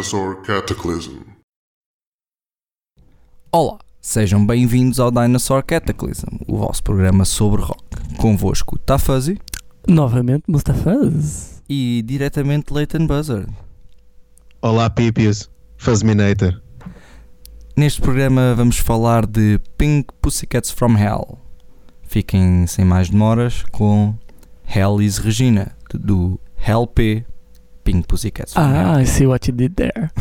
Dinosaur Cataclysm. Olá, sejam bem-vindos ao Dinosaur Cataclysm, o vosso programa sobre rock. Convosco, Tafazi Novamente, Mustafaz. e diretamente Leighton Buzzard. Olá, Pipius. Fuzminator. Neste programa vamos falar de Pink Pussycats from Hell. Fiquem sem mais demoras com Hell is Regina, do Hell P. Pink Pussycats. Ah, I see what you did there.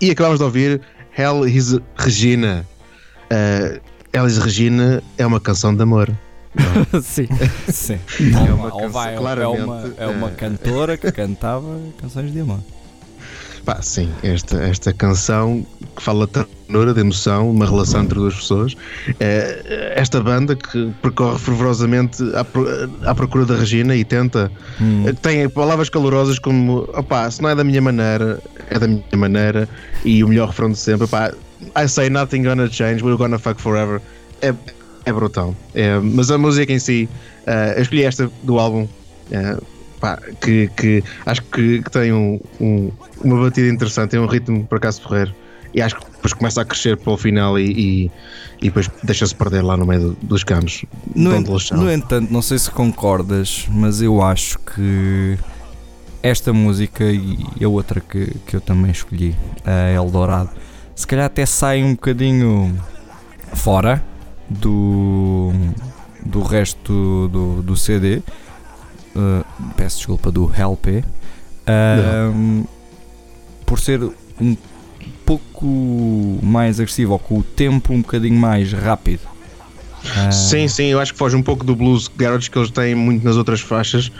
E acabamos de ouvir Hell is Regina. Uh, Hell is Regina é uma canção de amor. Sim. Sim. É É uma canção- vai, é uma, é uma cantora que cantava canções de amor. Pá, sim, esta, esta canção que fala ternura, de emoção, uma relação entre duas pessoas. É, esta banda que percorre fervorosamente à, à procura da Regina e tenta. Hum. Tem palavras calorosas como: opá, se não é da minha maneira, é da minha maneira. E o melhor refrão de sempre: opá, I say nothing gonna change, we're gonna fuck forever. É, é brutal. É, mas a música em si, eh, eu escolhi esta do álbum. eh, pá, que, que acho que, que tem um, um- uma batida interessante, tem um ritmo por acaso porreiro. E acho que depois começa a crescer para o final e, e, e depois deixa-se perder lá no meio do- dos canos. No, en- no entanto, não sei se concordas, mas eu acho que esta música e a outra que, que eu também escolhi, a Eldorado, se calhar até sai um bocadinho fora do, do resto do, do CD. Uh, peço desculpa, do Help. Por ser um pouco mais agressivo ou com o tempo um bocadinho mais rápido. Ah, Sim, sim, eu acho que foge um pouco do blues garage que eles têm muito nas outras faixas.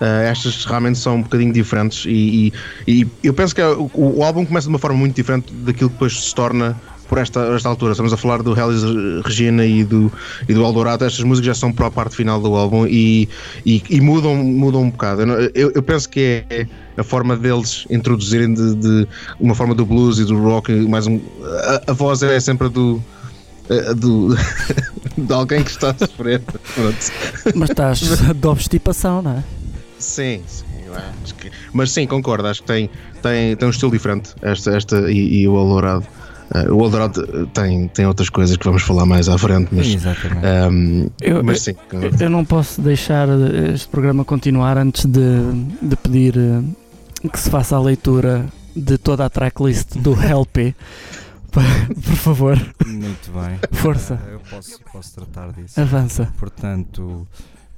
Ah, estas realmente são um bocadinho diferentes e, e- e eu penso que o, o álbum começa de uma forma muito diferente daquilo que depois se torna por esta, esta altura. Estamos a falar do Hellis Regina e do, e do Eldorado. Estas músicas já são para a parte final do álbum e, e, e mudam, mudam um bocado. Eu, eu- penso que é a forma deles introduzirem de, de uma forma do blues e do rock. Mais um, a, a voz é sempre a do. do de alguém que está a sofrer. Mas estás de obstipação, não é? Sim, sim, que. Mas sim, concordo, acho que tem, tem, tem um estilo diferente esta, esta e, e o Eldorado. Eh, o Eldorado eh, tem, tem outras coisas que vamos falar mais à frente, mas, Exatamente. ehm, Eu- mas sim. Eu- Eu não posso deixar eh, este programa continuar antes de, de pedir eh, que se faça a leitura de toda a tracklist do LP. Por favor, Muito bem. força, Ah, eu posso, posso tratar disso. avança. Portanto,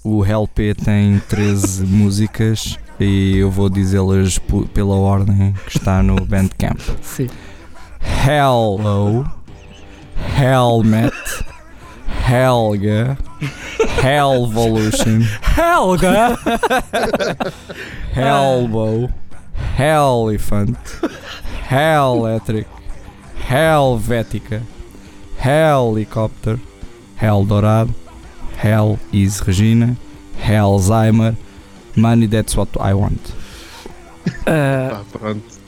o LP tem 13 músicas e eu vou dizê-las pela ordem que está no Bandcamp. Sim. Hello, Helmet, Helga, Helvolution, Helga! Hellbow, Elephant, Helletric, Helvética, Helicopter, Hell Dourado, Hell is Regina, Hellzheimer, Money That's What I Want. Ah, Pá, pronto.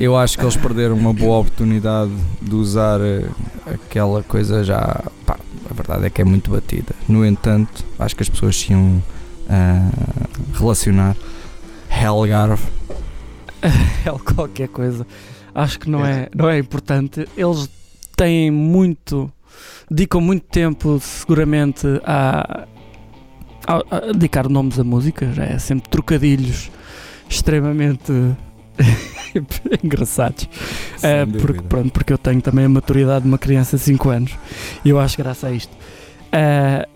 Eu acho que eles perderam uma boa oportunidade de usar eh, aquela coisa já. pá, a verdade é que é muito batida. No entanto, acho que as pessoas se iam ah, relacionar. Hellgarve, Hell qualquer coisa. Acho que não é, não é importante. Eles têm muito. dedicam muito tempo, seguramente, a, a, a dedicar nomes a música. Já é sempre trocadilhos extremamente engraçados. É, porque, pronto, porque eu tenho também a maturidade de uma criança de 5 anos e eu acho graça a isto. É,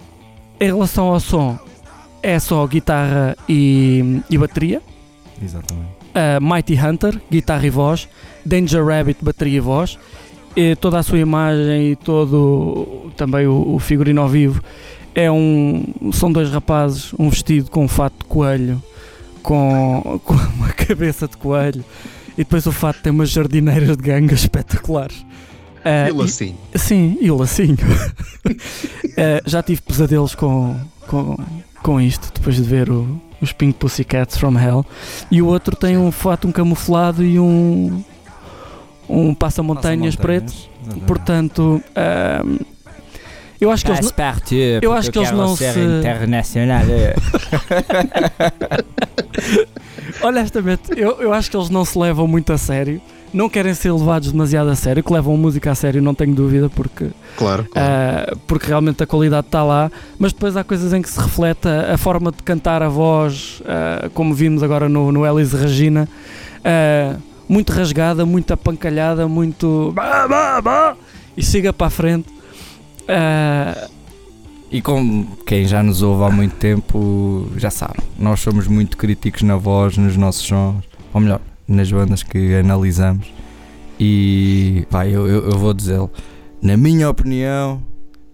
em relação ao som, é só guitarra e, e bateria. Exatamente. Uh, Mighty Hunter, guitarra e voz, Danger Rabbit, bateria e voz, e toda a sua imagem e todo também o, o figurino ao vivo é um. São dois rapazes, um vestido com um fato de coelho, com, com uma cabeça de coelho, e depois o fato tem umas jardineiras de ganga espetaculares. Uh, e- assim. Sim, e o lacinho. Eh, já tive pesadelos com, com, com isto, depois de ver o- os Pink Pussycats from Hell. E o outro tem um fato, um camuflado e um, um passa-montanhas preto. Exatamente. Portanto, ahm, eu acho que eles. não- eu acho que eles não se- internacional. Honestamente, eu, eu acho que eles não se levam muito a sério. Não querem ser levados demasiado a sério, que levam a música a sério, não tenho dúvida, porque Claro, claro. Uh, porque realmente a qualidade está lá, mas depois há coisas em que se reflete a, a forma de cantar a voz, uh, como vimos agora no, no Elis Regina, uh, muito rasgada, muito apancalhada, muito bah, bah, bah, e siga para a frente. Uh, E como quem já nos ouve há muito tempo já sabe, nós somos muito críticos na voz, nos nossos sons, ou melhor, nas bandas que analisamos. E pá, eu, eu, eu vou dizê-lo, na minha opinião,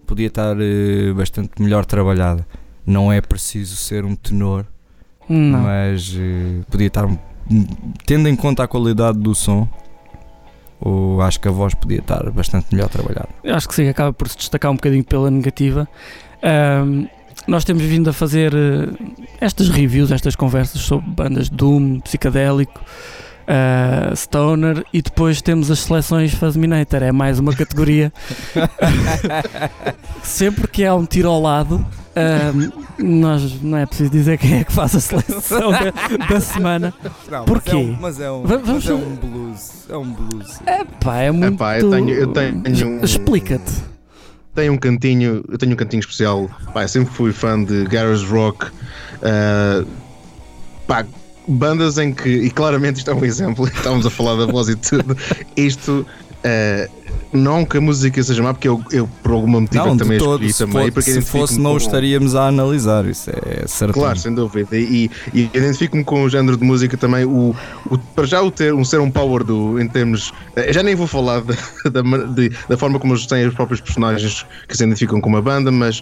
podia estar eh, bastante melhor trabalhada. Não é preciso ser um tenor, não. mas eh, podia estar, tendo em conta a qualidade do som, ou acho que a voz podia estar bastante melhor trabalhada. Acho que sim, acaba por se destacar um bocadinho pela negativa. Ahm, nós temos vindo a fazer eh, estas reviews, estas conversas sobre bandas Doom, psicadélico, ah, Stoner e depois temos as seleções Fazminator. É mais uma categoria. Sempre que há um tiro ao lado, ahm, nós não é preciso dizer quem é que faz a seleção da, da semana. Não, Porquê? Mas é um, Va- vamos mas é um blues. É um blues. Pá, é muito. Epá, eu tenho- eu tenho um- Explica-te. Tenho um cantinho, eu tenho um cantinho especial. Pá, eu sempre fui fã de garage rock. ah, pá, bandas em que, e claramente isto é um exemplo, estávamos a falar da voz e tudo. Isto, ah, não que a música seja má, porque eu, eu por algum motivo Não, também todo, escolhi se, também. for- porque se fosse não com- estaríamos a analisar, isso é certo. Claro, sem dúvida. E, e identifico-me com o género de música também. O, o- para já o ter um ser um power do em termos. eh, Já nem vou falar da, de- da forma como eles têm os próprios personagens que se identificam com uma banda, mas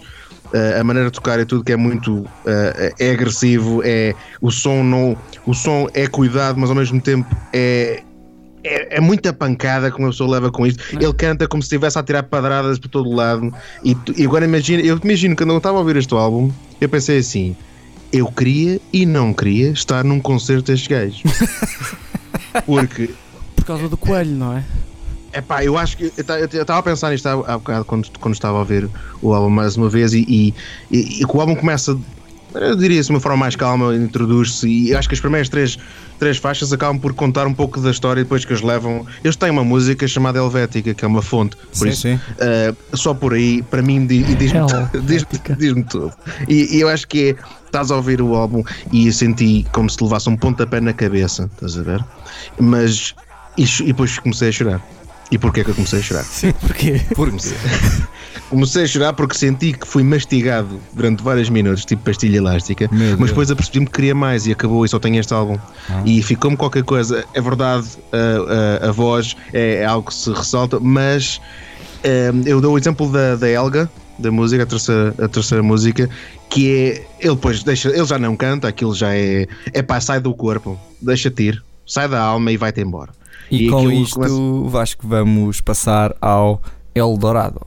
eh, a maneira de tocar é tudo que é muito eh, é agressivo, é o som não. O som é cuidado, mas ao mesmo tempo é. É, é muita pancada como a pessoa leva com isto. Ele canta como se estivesse a tirar padradas por todo lado. E, e agora imagina, eu imagino que quando eu estava a ouvir este álbum, eu pensei assim: eu queria e não queria estar num concerto destes gajos. Porque, Por causa do coelho, não é? Epá, eu acho que eu estava a pensar nisto há, há bocado quando, quando estava a ver o álbum mais uma vez e, e, e, e que o álbum começa, eu diria assim, de uma forma mais calma, introduz-se e acho que as primeiras três, três faixas acabam por contar um pouco da história depois que eles levam. Eles têm uma música chamada Helvética, que é uma fonte, por Sim, isso sim. Uh, só por aí, para mim, di- diz-me Helvética. diz diz tudo. E, e eu acho que é, estás a ouvir o álbum e eu senti como se te levasse um pontapé na cabeça, estás a ver? Mas, e, e depois comecei a chorar. E porquê que eu comecei a chorar? Sim, porque Comecei, comecei a chorar porque senti que fui mastigado durante vários minutos, tipo pastilha elástica, mas depois apercebi-me que queria mais e acabou e só tenho este álbum. Ah. E ficou-me qualquer coisa. É verdade, a, a- a voz é, é algo que se ressalta, mas eh, eu dou o exemplo da, da Elga, da música, a terceira, a terceira música, que é. Ele depois deixa. Ele já não canta, aquilo já é. É pá, sai do corpo, deixa-te ir, sai da alma e vai-te embora. E, E com isto, começa- Vasco, vamos passar ao Eldorado.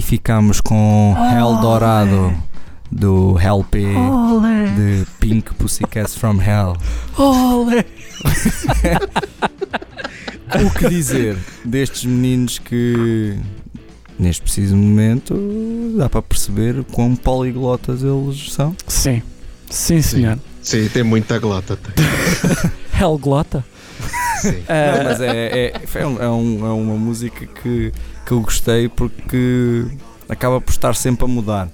Ficámos com Eldorado do Hell P Olé! de Pink Pussycats from Hell. Olé! O que dizer destes meninos que neste preciso momento dá para perceber quão poliglotas eles são? Sim, sim senhor. Sim, tem muita glota. tem. Hellglota. Sim. Ah, Não, mas é, é, é, um- é um- é uma música que, que eu gostei porque acaba por estar sempre a mudar.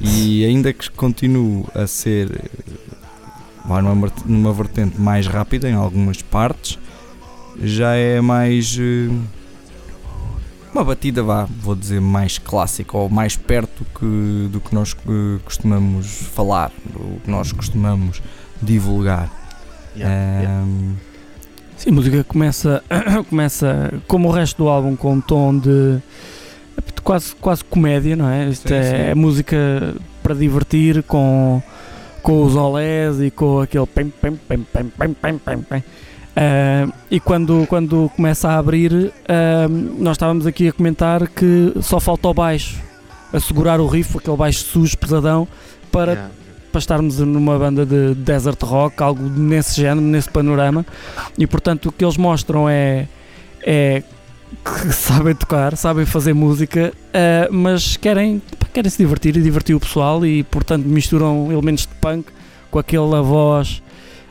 E ainda que continue a ser vai numa, numa vertente mais rápida em algumas partes, já é mais eh, uma batida, vá, vou dizer, mais clássica ou mais perto que, do que nós eh, costumamos falar, do que nós costumamos divulgar. Yeah, yeah. Sim, a música começa, começa como o resto do álbum com um tom de, quase, quase comédia, não é? Isto Sim, é, sim. é música para divertir com, com os olés e com aquele pem, pem, pem, pem, pem, pem, pem, pem. Ah, e quando, quando começa a abrir, ah, nós estávamos aqui a comentar que só falta o baixo, a segurar o riff, aquele baixo sujo, pesadão, para Yeah. Para estarmos numa banda de desert rock, algo nesse género, nesse panorama, e portanto o que eles mostram é, é que sabem tocar, sabem fazer música, eh, mas querem, querem se divertir e divertir o pessoal e portanto misturam elementos de punk com aquela voz,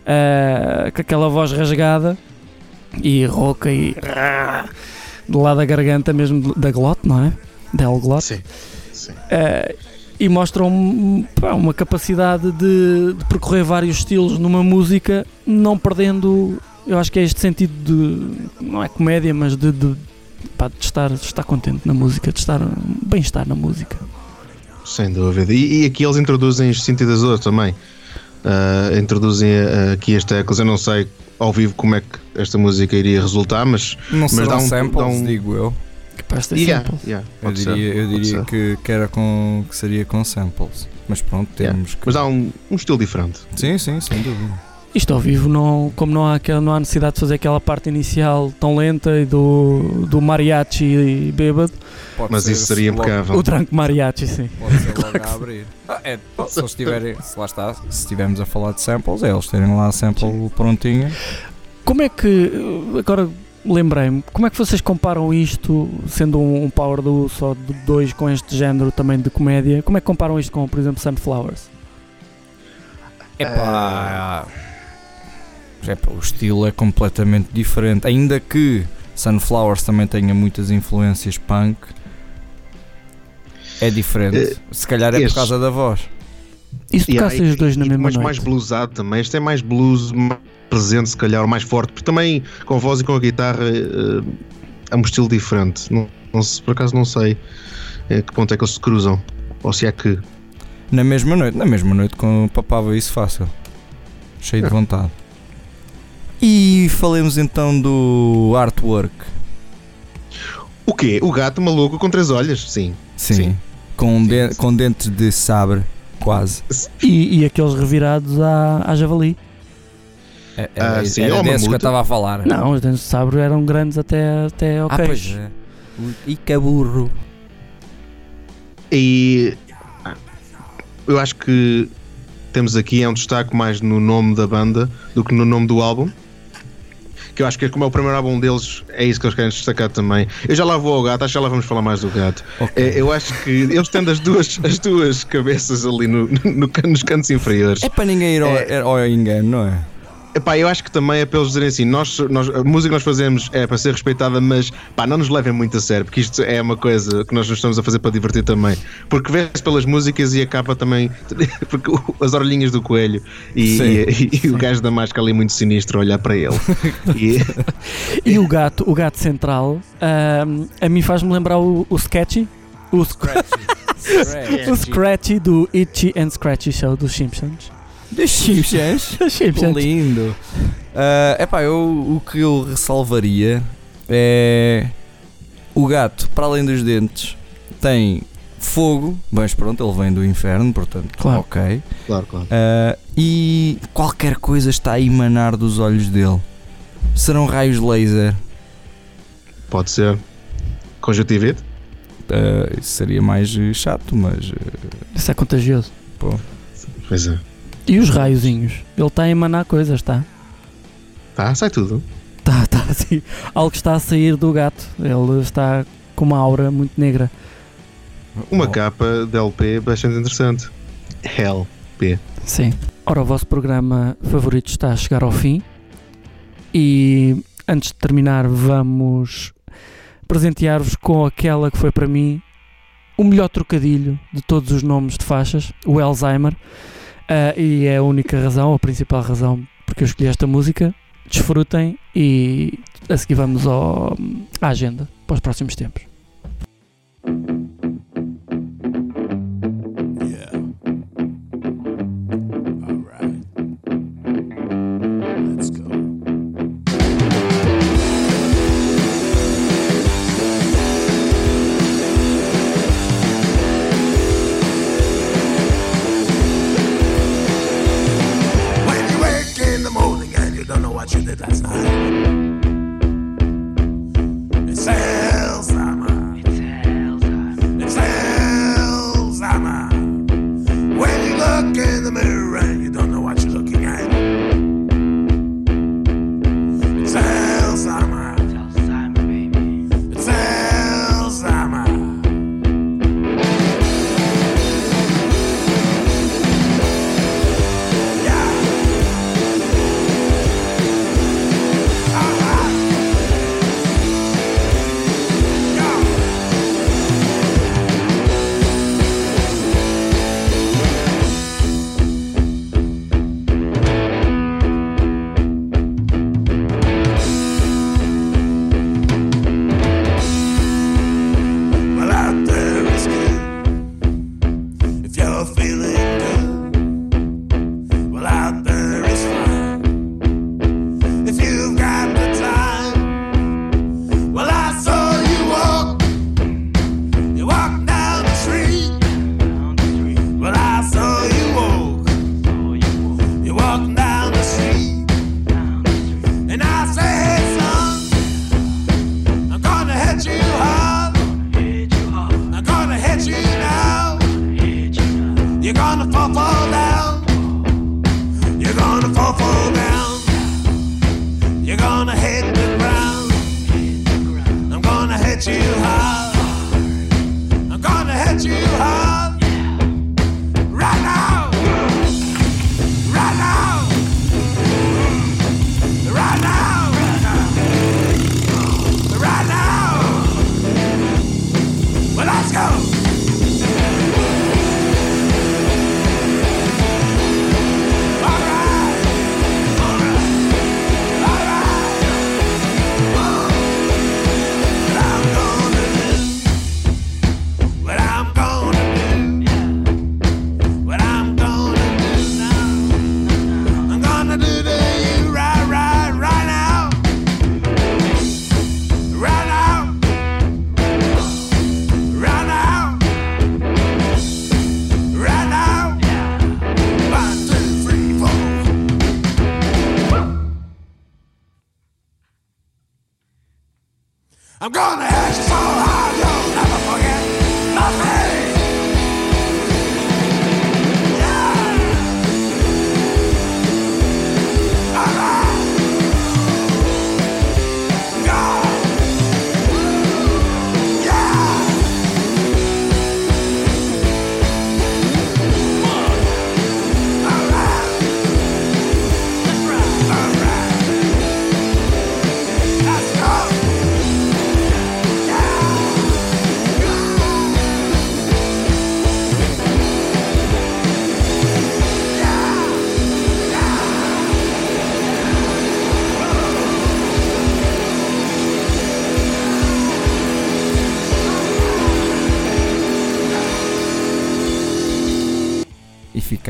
eh, com aquela voz rasgada e rouca e do lado da garganta mesmo da glote, não é? Da glote. Sim. Sim. Eh, e mostram pá, uma capacidade de, de percorrer vários estilos numa música, não perdendo, eu acho que é este sentido de, não é comédia, mas de, de, pá, de estar, de estar contente na música, de estar bem-estar na música. Sem dúvida. E, e aqui eles introduzem os sintetizadores também. Ah, introduzem ah, aqui as teclas. Eu não sei ao vivo como é que esta música iria resultar, mas. Não Mas dá um- samples, dá um- digo eu. De ter Yeah, samples. yeah, Eu pode ser, diria, eu diria que, que era com que seria com samples. Mas pronto, Yeah. temos que. Mas há um, um estilo diferente. Sim, sim, sem dúvida. Isto ao vivo, não, como não há, aquela, não há necessidade de fazer aquela parte inicial tão lenta e do, do mariachi e bêbado, Pode Mas isso seria impecável. o tranco mariachi, sim. Pode ser logo a abrir. Ah, é, se eles tiverem, se lá está, se estivermos a falar de samples, é eles terem lá a sample prontinha. Como é que, agora lembrei-me, como é que vocês comparam isto, sendo um, um Power Duo só de dois com este género também de comédia, como é que comparam isto com, por exemplo, Sunflowers? Epá, epá, o estilo é completamente diferente. Ainda que Sunflowers também tenha muitas influências punk, é diferente. Se calhar é por este- causa da voz. E se Yeah, tocassem os dois na mesma mas noite? mais bluesado também. Este é mais blues mais presente, se calhar, mais forte, porque também com a voz e com a guitarra eh, é um estilo diferente. Não, não se- por acaso não sei eh, que ponto é que eles se cruzam. Ou se é que. Na mesma noite, na mesma noite com papava isso fácil. Cheio de vontade. E falemos então do artwork. O quê? O gato maluco com três olhos? Sim. Sim. Sim. Com, Sim, de- sim. com dentes de sabre, quase. E, e aqueles revirados à, à javali? É, Ah, é, sim, era é o desses que eu estava a falar. Não, os dentes de sabre eram grandes até, até ao Ah, pois é. E que burro. E ah, eu acho que temos aqui é um destaque mais no nome da banda do que no nome do álbum. Que eu acho que como é o primeiro álbum deles, é isso que eles querem destacar também. Eu já lá vou ao gato, acho que já lá vamos falar mais do gato. Ok. É, eu acho que eles tendo as duas, as duas cabeças ali no, no nos cantos inferiores. É para ninguém ir ao, É. ao engano, não é? Epá, eu acho que também é para eles dizerem assim: nós, nós, a música que nós fazemos é para ser respeitada, mas pá, não nos levem muito a sério, porque isto é uma coisa que nós nos estamos a fazer para divertir também. Porque vê-se pelas músicas e acaba também. Porque as orelhinhas do coelho e, Sim. e- e o gajo da máscara ali muito sinistro a olhar para ele. E, E o gato, o gato central, ahm, a mim faz-me lembrar o, o Sketchy, o, Sc- o Scratchy do Itchy and Scratchy Show dos Simpsons. Dos Simpsons. Dos Simpsons. Lindo. É epá, eu, o que eu ressalvaria é o gato, para além dos dentes, tem fogo, mas pronto, ele vem do inferno, portanto, Claro. ok. claro, claro. Ah, e qualquer coisa está a emanar dos olhos dele. Serão raios laser? Pode ser. Conjuntivite? eh, isso seria mais chato, mas eh, Isso é contagioso. Pois é. E os raiozinhos? Ele está a emanar coisas, está? Tá, sai tudo. Está, está assim. Algo está a sair do gato. Ele está com uma aura muito negra. Uma Oh. capa de LP bastante interessante. Hell. Sim. Ora, o vosso programa favorito está a chegar ao fim. E antes de terminar, vamos presentear-vos com aquela que foi para mim o melhor trocadilho de todos os nomes de faixas, o Alzheimer. Ah, e é a única razão, a principal razão porque eu escolhi esta música. Desfrutem e a seguir vamos ao, à agenda para os próximos tempos.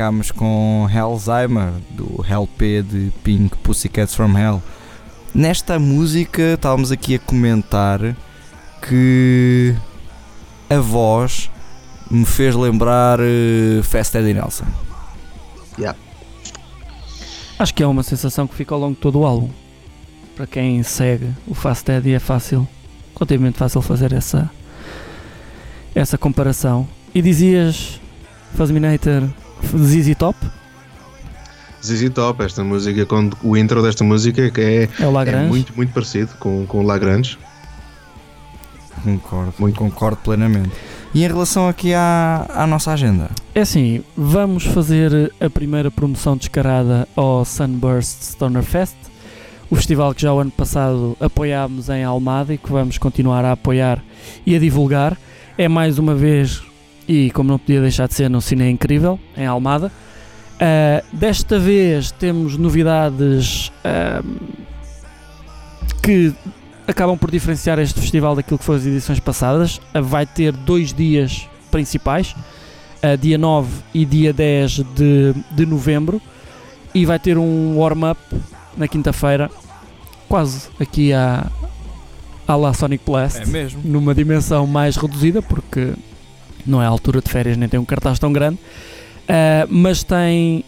Ficámos com Alzheimer do LP de Pink Pussycats from Hell. Nesta música estávamos aqui a comentar que a voz me fez lembrar eh, Fast Eddie Nelson. Acho que é uma sensação que fica ao longo de todo o álbum. Para quem segue o Fast Eddie é fácil, relativamente fácil fazer essa, essa comparação. E dizias, Fuzminator, ZZ Top? ZZ Top, esta música, quando, o intro desta música que é, É o é muito, muito parecido com, com o Lagrange. Concordo, Muito. concordo plenamente. E em relação aqui à, à nossa agenda? É assim, vamos fazer a primeira promoção descarada ao Sunburst Stoner Fest, o festival que já o ano passado apoiámos em Almada e que vamos continuar a apoiar e a divulgar. É mais uma vez, e como não podia deixar de ser, no Cine Incrível, em Almada. Ah, desta vez temos novidades ah, que acabam por diferenciar este festival daquilo que foram as edições passadas. Ah, vai ter dois dias principais, dia 9 e dia 10 de, de novembro, e vai ter um warm-up na quinta-feira, quase aqui à, à La Sonic Blast mesmo. numa dimensão mais reduzida, porque não é a altura de férias nem tem um cartaz tão grande, Ah, mas tem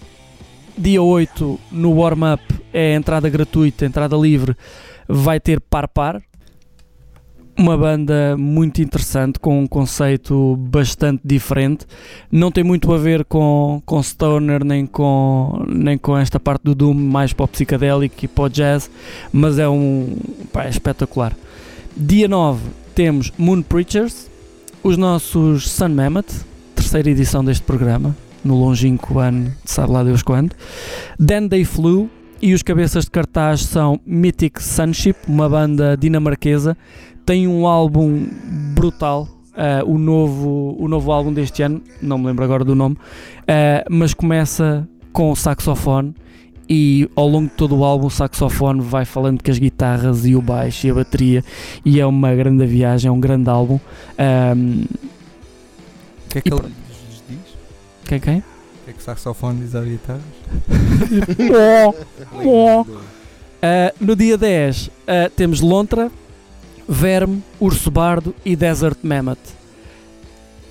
dia 8 no warm-up, é entrada gratuita, entrada livre, vai ter Par Par, uma banda muito interessante, com um conceito bastante diferente. Não tem muito a ver com, com Stoner, nem com, nem com esta parte do Doom mais para o psicadélico e para o jazz, mas é um pá, é espetacular. Dia 9 temos Moon Preachers, os nossos Sun Mammoth, terceira edição deste programa, no longínquo ano sabe lá Deus quando. Then They Flew e os cabeças de cartaz são Mythic Sunship, uma banda dinamarquesa. Tem um álbum brutal, ah, o, novo, o novo álbum deste ano, não me lembro agora do nome, ah, mas começa com o saxofone e ao longo de todo o álbum o saxofone vai falando com as guitarras e o baixo e a bateria e é uma grande viagem, é um grande álbum. Ahm, O que é que E ele lhes diz? quem quem? O que é que o saxofone diz à guitarra? Uh, no dia 10 uh, temos Lontra, Verme, Urso Bardo e Desert Mammoth.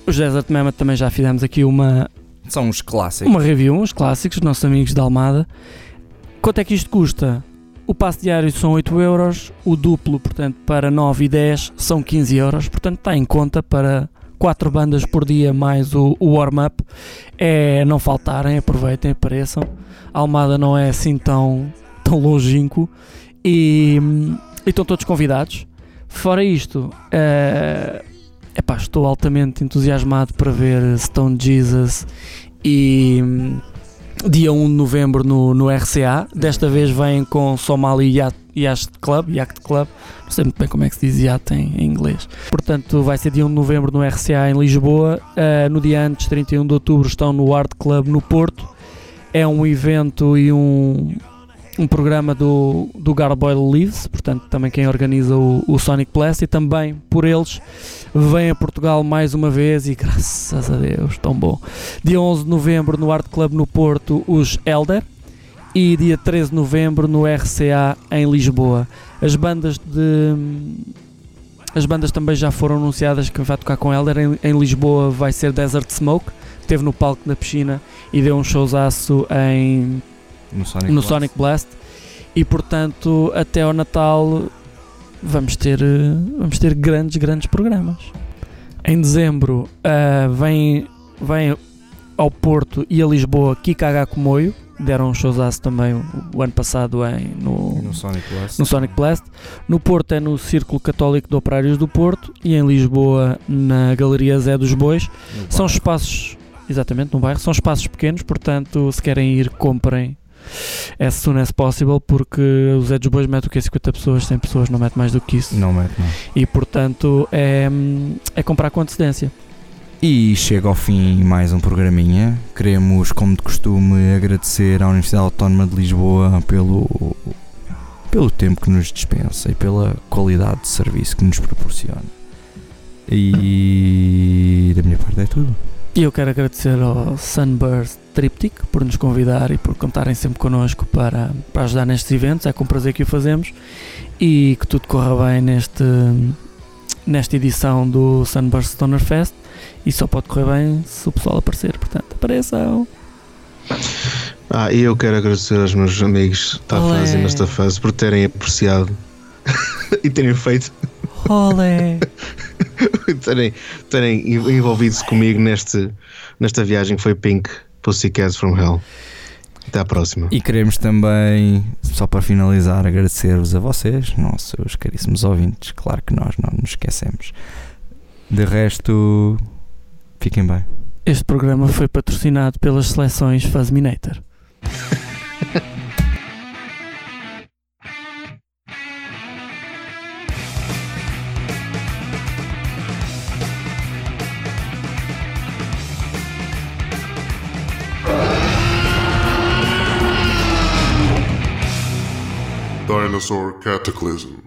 Os Desert Mammoth também já fizemos aqui uma, São os clássicos. uma review, uns clássicos, dos nossos amigos da Almada. Quanto é que isto custa? O passe diário são 8 euros, o duplo, portanto, para 9 e 10 são 15 euros, portanto está em conta para 4 bandas por dia mais o, o warm-up. É não faltarem, aproveitem, apareçam. A Almada não é assim tão, tão longínquo e, e estão todos convidados. Fora isto, eh, epá, estou altamente entusiasmado para ver Stone Jesus e dia 1 de novembro no, no RCA. Desta vez vêm com Somali Yacht, Club, Yacht Club, não sei muito bem como é que se diz Yacht em, em inglês. Portanto, vai ser dia 1 de novembro no RCA em Lisboa. Uh, no dia antes, 31 de outubro, estão no Art Club no Porto. É um evento e um, um programa do, do Garboil Leaves, portanto, também quem organiza o, o Sonic Blast e também por eles vem a Portugal mais uma vez e graças a Deus, tão bom. Dia 11 de novembro no Art Club no Porto, os Elder. E dia 13 de novembro no RCA em Lisboa. As bandas de. As bandas também já foram anunciadas que vai tocar com Elder. Em, em Lisboa vai ser Desert Smoke, esteve no palco da piscina e deu um showzaço em, No Sonic no Blast. Sonic Blast. E portanto, até ao Natal vamos ter, eh, vamos ter grandes, grandes programas. Em dezembro ah, vem, vem ao Porto e a Lisboa Kikaga Comoio. Deram um showzaço também o, ano passado em, no, No Sonic Blast. no Sonic Blast. No Porto é no Círculo Católico de Operários do Porto e em Lisboa na Galeria Zé dos Bois. São espaços, exatamente, no bairro, são espaços pequenos, portanto, se querem ir, comprem as soon as possible, porque o Zé dos Bois mete o que 50 pessoas, 100 pessoas, não mete mais do que isso. Não mete, não. E portanto, é, é comprar com antecedência. E chega ao fim mais um programinha. Queremos, como de costume, agradecer à Universidade Autónoma de Lisboa pelo, pelo tempo que nos dispensa e pela qualidade de serviço que nos proporciona. E da minha parte é tudo. E eu quero agradecer ao Sunburst Triptych por nos convidar e por contarem sempre connosco para, para ajudar nestes eventos. É com prazer que o fazemos e que tudo corra bem neste, nesta edição do Sunburst Stoner Fest. E só pode correr bem se o pessoal aparecer. Portanto, apareçam. Ah, e eu quero agradecer aos meus amigos da fase e nesta fase por terem apreciado e terem feito Olé! terem, terem envolvido-se comigo neste, nesta viagem que foi Pink Pussycats from Hell. Até à próxima. E queremos também, só para finalizar, agradecer-vos a vocês, nossos caríssimos ouvintes. Claro que nós não nos esquecemos. De resto, fiquem bem. Este programa foi patrocinado pelas seleções Fuzminator. Dinosaur Cataclysm.